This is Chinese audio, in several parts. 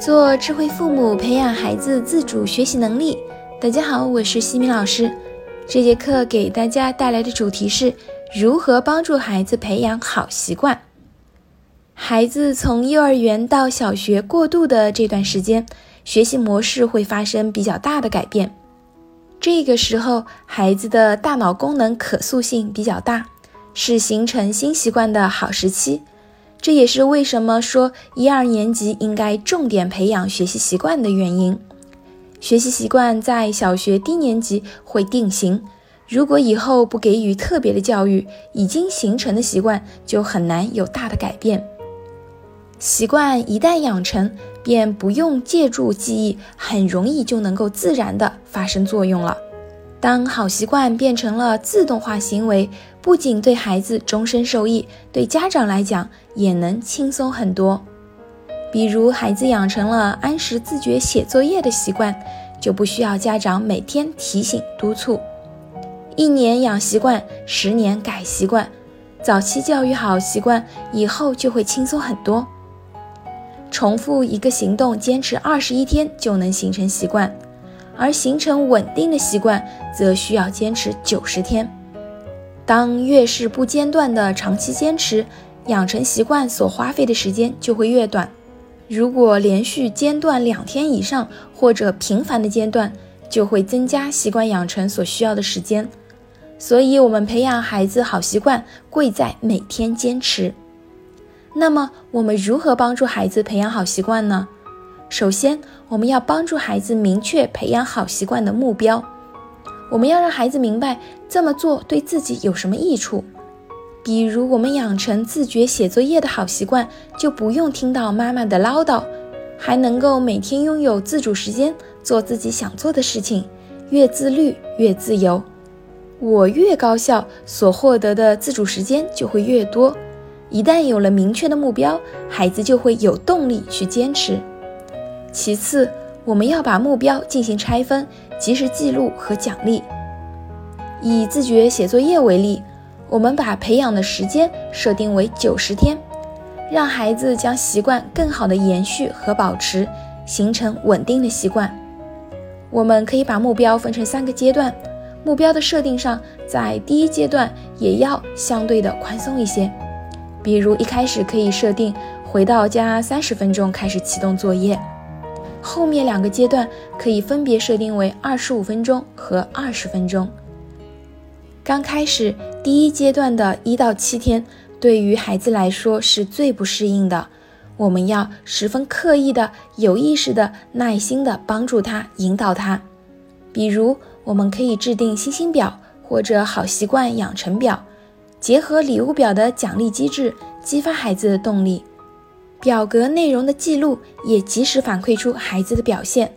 做智慧父母，培养孩子自主学习能力。大家好，我是西米老师。这节课给大家带来的主题是如何帮助孩子培养好习惯。孩子从幼儿园到小学过渡的这段时间，学习模式会发生比较大的改变。这个时候，孩子的大脑功能可塑性比较大，是形成新习惯的好时期。这也是为什么说一二年级应该重点培养学习习惯的原因。学习习惯在小学低年级会定型，如果以后不给予特别的教育，已经形成的习惯就很难有大的改变。习惯一旦养成，便不用借助记忆，很容易就能够自然的发生作用了。当好习惯变成了自动化行为，不仅对孩子终身受益，对家长来讲也能轻松很多。比如，孩子养成了按时自觉写作业的习惯，就不需要家长每天提醒督促。一年养习惯，十年改习惯，早期教育好习惯，以后就会轻松很多。重复一个行动，坚持二十一天就能形成习惯。而形成稳定的习惯，则需要坚持九十天。当越是不间断的长期坚持，养成习惯所花费的时间就会越短。如果连续间断两天以上，或者频繁的间断，就会增加习惯养成所需要的时间。所以，我们培养孩子好习惯，贵在每天坚持。那么，我们如何帮助孩子培养好习惯呢？首先，我们要帮助孩子明确培养好习惯的目标。我们要让孩子明白这么做对自己有什么益处。比如，我们养成自觉写作业的好习惯，就不用听到妈妈的唠叨，还能够每天拥有自主时间，做自己想做的事情。越自律越自由，我越高效，所获得的自主时间就会越多。一旦有了明确的目标，孩子就会有动力去坚持。其次，我们要把目标进行拆分，及时记录和奖励。以自觉写作业为例，我们把培养的时间设定为九十天，让孩子将习惯更好的延续和保持，形成稳定的习惯。我们可以把目标分成三个阶段，目标的设定上，在第一阶段也要相对的宽松一些，比如一开始可以设定回到家三十分钟开始启动作业。后面两个阶段可以分别设定为二十五分钟和二十分钟。刚开始第一阶段的一到七天，对于孩子来说是最不适应的，我们要十分刻意的、有意识的、耐心的帮助他、引导他。比如，我们可以制定星星表或者好习惯养成表，结合礼物表的奖励机制，激发孩子的动力。表格内容的记录也及时反馈出孩子的表现，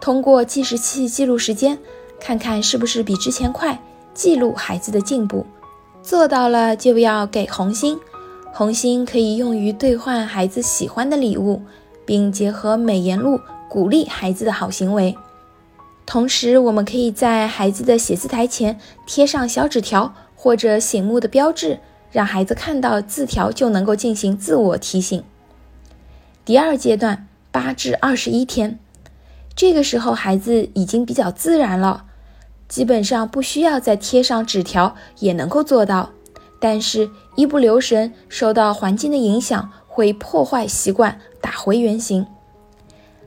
通过计时器记录时间，看看是不是比之前快，记录孩子的进步。做到了就要给红心，红心可以用于兑换孩子喜欢的礼物，并结合美言录鼓励孩子的好行为。同时，我们可以在孩子的写字台前贴上小纸条或者醒目的标志，让孩子看到字条就能够进行自我提醒。第二阶段八至二十一天，这个时候孩子已经比较自然了，基本上不需要再贴上纸条也能够做到。但是，一不留神，受到环境的影响，会破坏习惯，打回原形。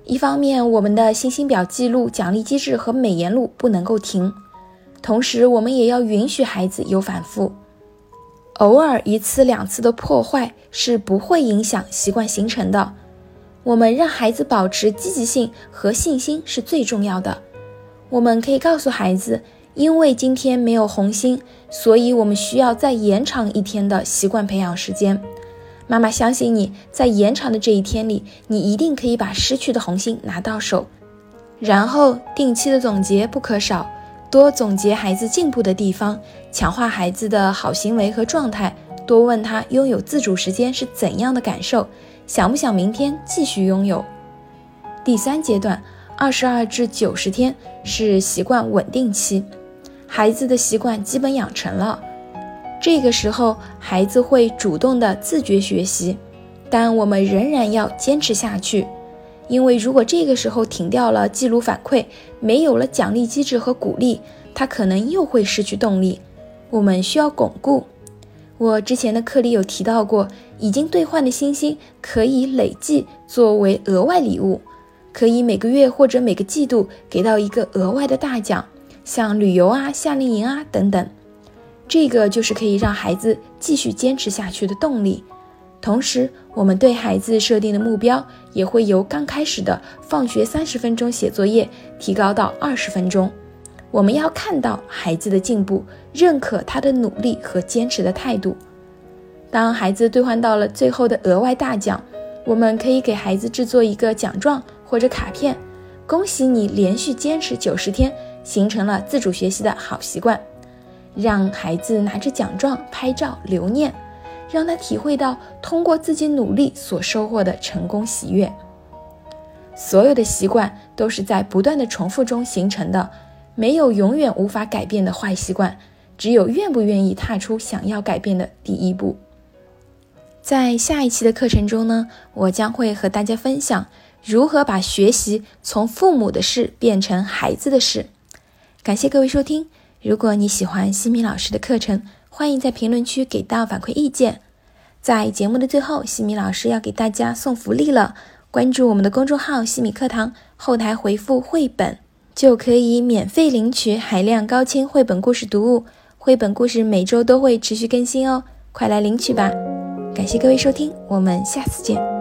一方面，我们的星星表记录、奖励机制和美言录不能够停；同时，我们也要允许孩子有反复。偶尔一次两次的破坏是不会影响习惯形成的。我们让孩子保持积极性和信心是最重要的。我们可以告诉孩子，因为今天没有红心，所以我们需要再延长一天的习惯培养时间。妈妈相信你在延长的这一天里，你一定可以把失去的红心拿到手。然后定期的总结不可少，多总结孩子进步的地方，强化孩子的好行为和状态，多问他拥有自主时间是怎样的感受。想不想明天继续拥有？第三阶段，二十二至九十天是习惯稳定期，孩子的习惯基本养成了。这个时候，孩子会主动的自觉学习，但我们仍然要坚持下去。因为如果这个时候停掉了记录反馈，没有了奖励机制和鼓励，他可能又会失去动力。我们需要巩固。我之前的课里有提到过，已经兑换的星星可以累计作为额外礼物，可以每个月或者每个季度给到一个额外的大奖，像旅游啊、夏令营啊等等。这个就是可以让孩子继续坚持下去的动力。同时，我们对孩子设定的目标也会由刚开始的放学三十分钟写作业提高到二十分钟。我们要看到孩子的进步，认可他的努力和坚持的态度。当孩子兑换到了最后的额外大奖，我们可以给孩子制作一个奖状或者卡片，恭喜你连续坚持九十天，形成了自主学习的好习惯。让孩子拿着奖状拍照留念，让他体会到通过自己努力所收获的成功喜悦。所有的习惯都是在不断的重复中形成的。没有永远无法改变的坏习惯，只有愿不愿意踏出想要改变的第一步。在下一期的课程中呢，我将会和大家分享如何把学习从父母的事变成孩子的事。感谢各位收听。如果你喜欢西米老师的课程，欢迎在评论区给到反馈意见。在节目的最后，西米老师要给大家送福利了，关注我们的公众号“西米课堂”，后台回复“绘本”。就可以免费领取海量高清绘本故事读物，绘本故事每周都会持续更新哦，快来领取吧！感谢各位收听，我们下次见。